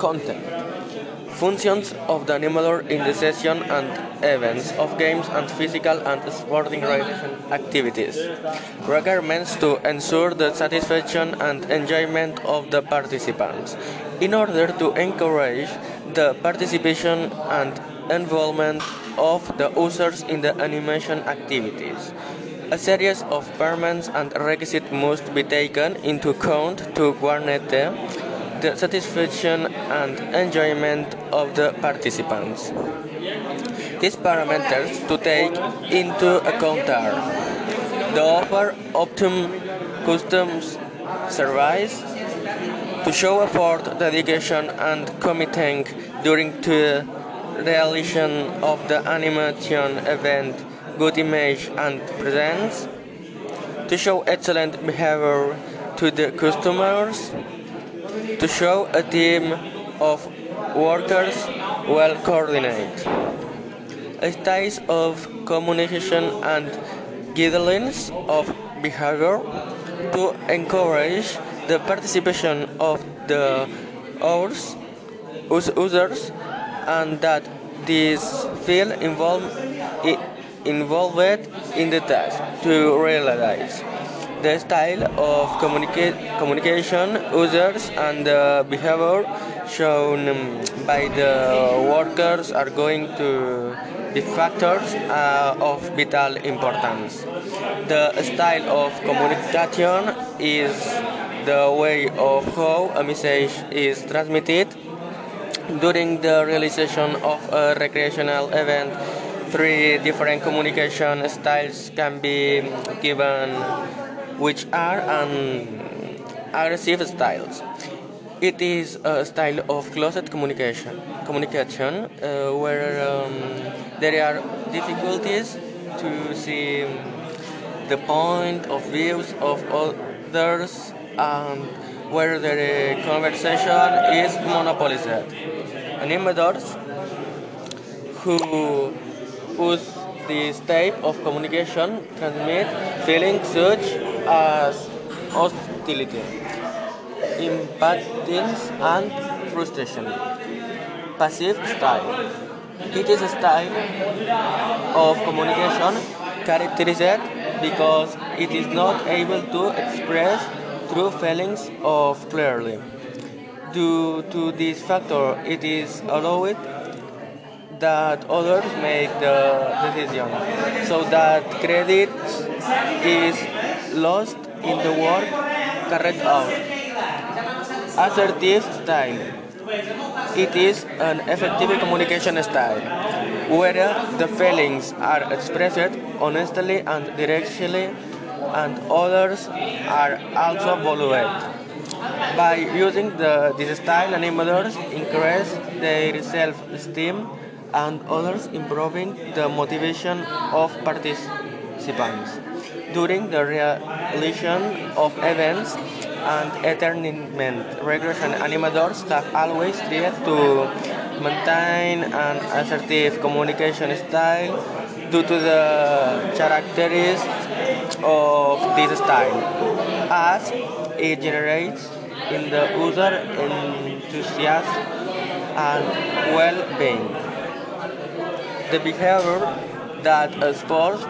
Content Functions of the animator in the session and events of games and physical and sporting activities. Requirements to ensure the satisfaction and enjoyment of the participants. In order to encourage the participation and involvement of the users in the animation activities. A series of permits and requisites must be taken into account to guarantee the satisfaction and enjoyment of the participants. These parameters to take into account are the offer optimum customs service to show effort, dedication and commitment during the realization of the animation event, good image and presence, to show excellent behavior to the customers, to show a team of workers well coordinated. Styles of communication and guidelines of behavior to encourage the participation of the users and that these feel involved, involved in the task to realize the style of communica- communication, users, and the behavior shown by the workers are going to be factors uh, of vital importance. The style of communication is the way of how a message is transmitted during the realization of a recreational event. Three different communication styles can be given which are an aggressive styles. It is a style of closed communication, communication uh, where um, there are difficulties to see the point of views of others and where the conversation is monopolized. Animators who use this type of communication transmit feelings such as hostility, impatience, and frustration. Passive style. It is a style of communication characterized because it is not able to express true feelings of clearly. Due to this factor, it is allowed that others make the decision, so that credit is lost in the work carried out. Assertive style. It is an effective communication style where the feelings are expressed honestly and directly and others are also valued. By using the, this style, animators increase their self-esteem and others improving the motivation of participants. During the realization of events and entertainment, regression animators have always tried to maintain an assertive communication style due to the characteristics of this style, as it generates in the user enthusiasm and well-being. The behavior that a sports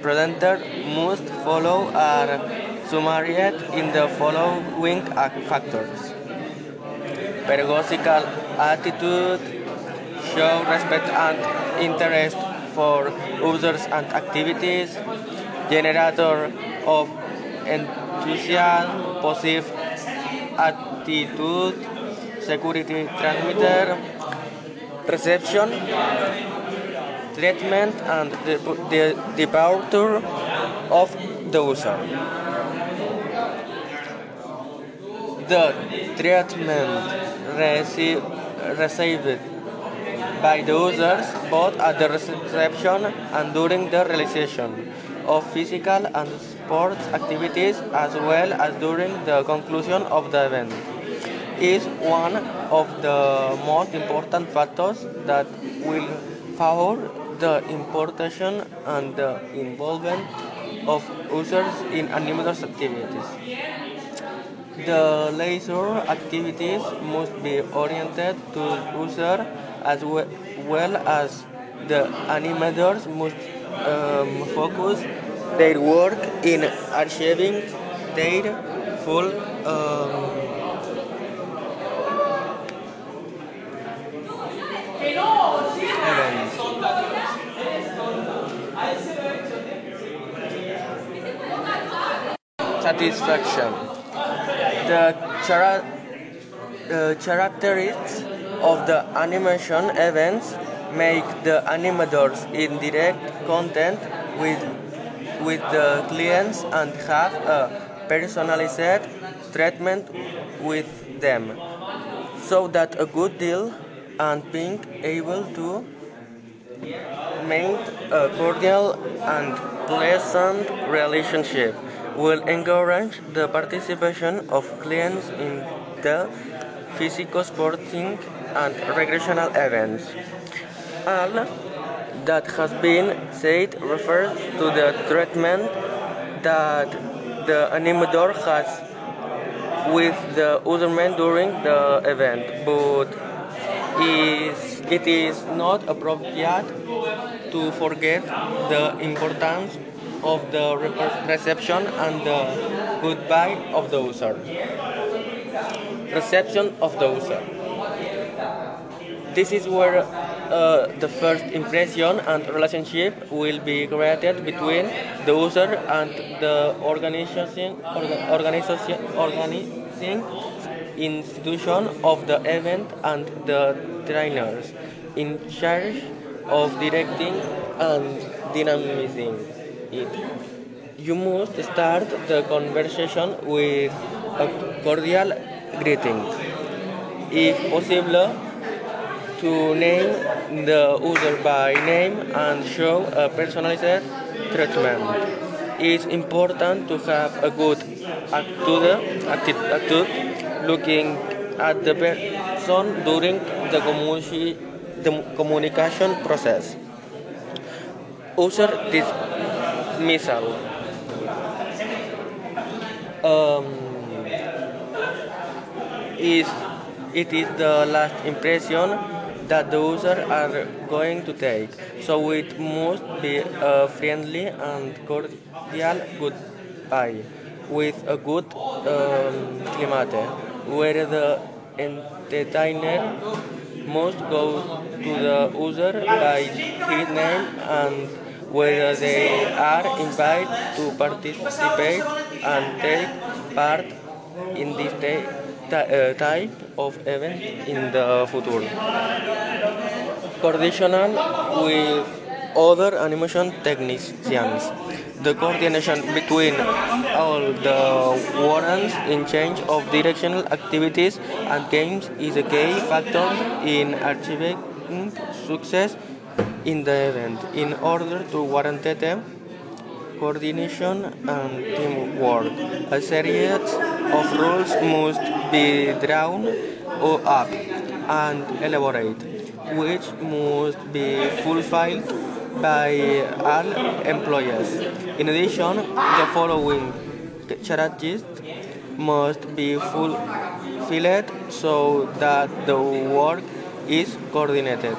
presenter must follow are summarized in the following factors. Pedagogical attitude, show respect and interest for users and activities, generator of enthusiasm, positive attitude, security transmitter, reception, treatment, and the, the departure of the user. The treatment received, by the users both at the reception and during the realization of physical and sports activities as well as during the conclusion of the event is one of the most important factors that will favor the importation and the involvement of users in animators activities. The leisure activities must be oriented to user as we- well as the animators must um, focus their work in achieving their full um. Satisfaction. The chara- uh, characteristics of the animation events make the animators in direct contact with with the clients and have a personalized treatment with them so that a good deal and being able to maintain a cordial and pleasant relationship will encourage the participation of clients in the physical sporting and recreational events. All that has been said refers to the treatment that the animator has with the other men during the event, but is, it is not appropriate to forget the importance of the reception and the goodbye of the user. Reception of the user. This is where uh, the first impression and relationship will be created between the user and the organization, orga- organization, organizing institution of the event and the trainers in charge of directing and dynamizing it. You must start the conversation with a cordial greeting. If possible, to name the user by name and show a personalized treatment. It's important to have a good attitude, attitude looking at the person during the, commu- the communication process. User dismissal. Um, is it is the last impression that the user are going to take. So it must be a friendly and cordial goodbye with a good um, climate where the entertainer must go to the user by his name and whether they are invited to participate and take part in this uh, type of event in the future. Coordination with other animation technicians. The coordination between all the warrants in change of directional activities and games is a key factor in achieving success in the event. In order to guarantee them coordination and teamwork. A series of rules must be drawn up and elaborated, which must be fulfilled by all employees. In addition, the following charges must be fulfilled so that the work is coordinated.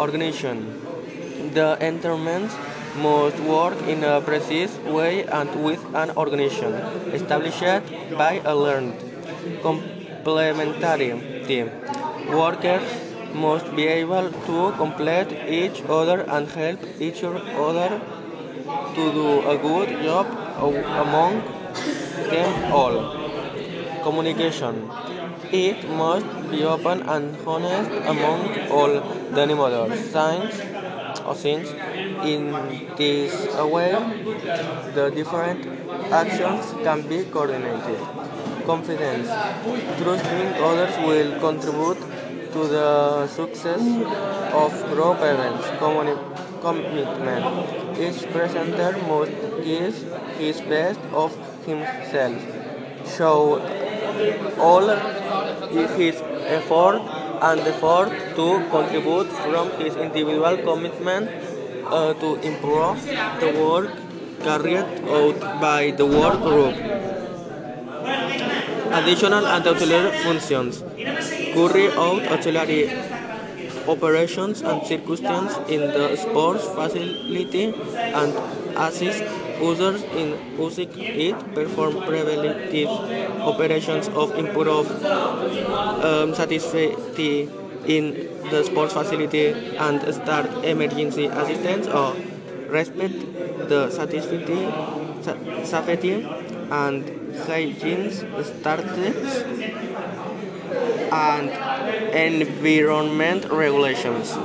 Organization. The entertainment must work in a precise way and with an organization established by a learned complementary team. Workers must be able to complete each other and help each other to do a good job among them all. Communication. It must be open and honest among all the animators. Since, or since in this way the different actions can be coordinated. Confidence. Trusting others will contribute to the success of events. Communi- commitment. Each presenter must give his best of himself. Show all his effort and effort to contribute from his individual commitment uh, to improve the work carried out by the work group. Additional and auxiliary functions carry out auxiliary operations and circumstances in the sports facility and assist users in using it, perform preventive operations of improve um, safety in the sports facility and start emergency assistance or respect the safety, safety and hygiene standards and environment regulations.